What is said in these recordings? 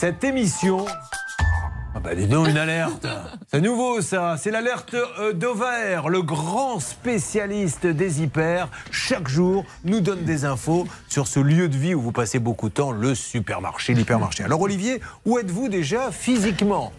Cette émission ah bah dis donc une alerte. C'est nouveau ça, c'est l'alerte euh, d'Ovaire, le grand spécialiste des hyper. Chaque jour nous donne des infos sur ce lieu de vie où vous passez beaucoup de temps, le supermarché, l'hypermarché. Alors Olivier, où êtes-vous déjà physiquement?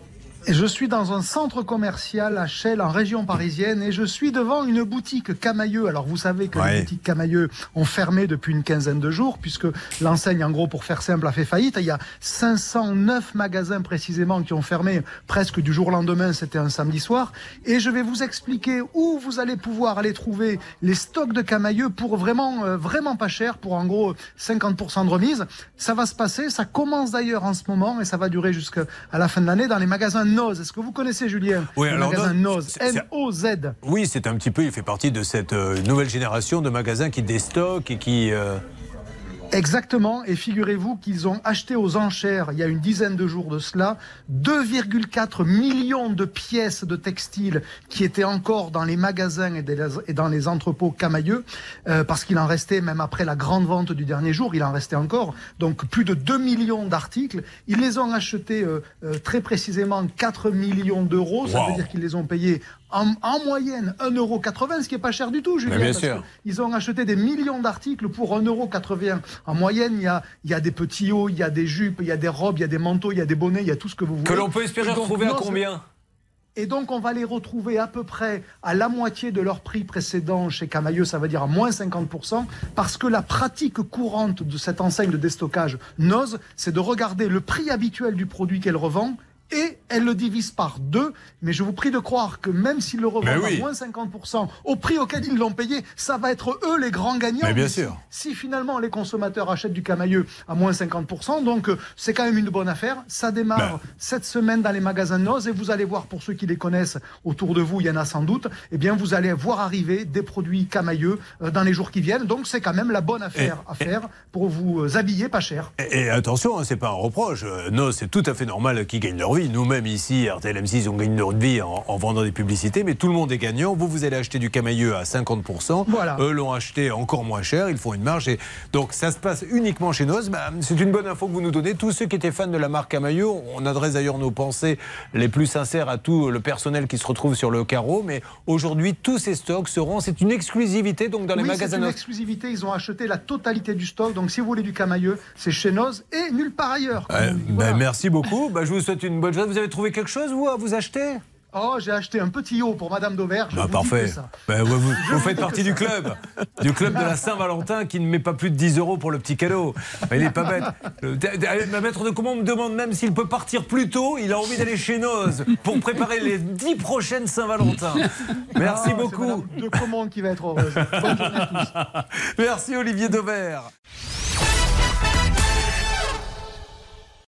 Je suis dans un centre commercial à Chelles, en région parisienne, et je suis devant une boutique Camailleux. Alors, vous savez que les boutiques Camailleux ont fermé depuis une quinzaine de jours, puisque l'enseigne, en gros, pour faire simple, a fait faillite. Il y a 509 magasins précisément qui ont fermé presque du jour au lendemain. C'était un samedi soir. Et je vais vous expliquer où vous allez pouvoir aller trouver les stocks de Camailleux pour vraiment, euh, vraiment pas cher, pour en gros 50% de remise. Ça va se passer. Ça commence d'ailleurs en ce moment et ça va durer jusqu'à la fin de l'année dans les magasins Noz. Est-ce que vous connaissez Julien Oui, le alors magasin Noz, N-O-Z. Oui, c'est un petit peu, il fait partie de cette euh, nouvelle génération de magasins qui déstockent et qui. Euh, Exactement, et figurez-vous qu'ils ont acheté aux enchères, il y a une dizaine de jours de cela, 2,4 millions de pièces de textiles qui étaient encore dans les magasins et dans les entrepôts camailleux, euh, parce qu'il en restait, même après la grande vente du dernier jour, il en restait encore, donc plus de 2 millions d'articles. Ils les ont achetés euh, euh, très précisément 4 millions d'euros, ça veut dire qu'ils les ont payés en, moyenne 1,80€, ce qui n'est pas cher du tout, Julien. bien sûr. Ils ont acheté des millions d'articles pour 1,80€. En moyenne, il y, a, il y a des petits hauts, il y a des jupes, il y a des robes, il y a des manteaux, il y a des bonnets, il y a tout ce que vous voulez. Que l'on peut espérer retrouver à combien et donc, on va les retrouver à peu près à la moitié de leur prix précédent chez Camailleux, ça veut dire à moins 50%, parce que la pratique courante de cette enseigne de déstockage NOS, c'est de regarder le prix habituel du produit qu'elle revend elle le divise par deux. Mais je vous prie de croire que même s'ils le revendent à moins 50% au prix auquel ils l'ont payé, ça va être eux les grands gagnants. Mais bien sûr. Si, finalement les consommateurs achètent du camailleux à moins 50%, donc euh, c'est quand même une bonne affaire. Ça démarre ben. cette semaine dans les magasins Noz et vous allez voir pour ceux qui les connaissent autour de vous, il y en a sans doute. Eh bien, vous allez voir arriver des produits camailleux euh, dans les jours qui viennent. Donc c'est quand même la bonne affaire à faire pour vous euh, habiller pas cher. Et, attention, hein, c'est pas un reproche. Noz, c'est tout à fait normal qu'ils gagnent leur vie. Nous-mêmes ici, RTL M6, on gagne notre vie en, vendant des publicités, mais tout le monde est gagnant. Vous, vous allez acheter du camailleux à 50%. Voilà. Eux l'ont acheté encore moins cher, ils font une marge. Et donc ça se passe uniquement chez Noz. Bah, c'est une bonne info que vous nous donnez. Tous ceux qui étaient fans de la marque camailleux, on adresse d'ailleurs nos pensées les plus sincères à tout le personnel qui se retrouve sur le carreau. Mais aujourd'hui, tous ces stocks seront. C'est une exclusivité donc dans les magasins. C'est une exclusivité. Ils ont acheté la totalité du stock. Donc si vous voulez du camailleux, c'est chez Noz et nulle part ailleurs. Bah, merci beaucoup. Bah, je vous souhaite une bonne journée. Vous avez trouvé quelque chose, vous, à vous acheter? Oh, j'ai acheté un petit haut pour Madame D'Auvergne. Bah, parfait. Bah, vous, vous, faites partie du club, du club de la Saint-Valentin qui ne met pas plus de 10 euros pour le petit cadeau. Il n'est pas bête. Ma maître de commande me demande même s'il peut partir plus tôt. Il a envie d'aller chez Noz pour préparer les 10 prochaines Saint-Valentin. Merci ah, beaucoup. De commande qui va être heureuse. Bonne journée à tous. Merci Olivier Dauvert.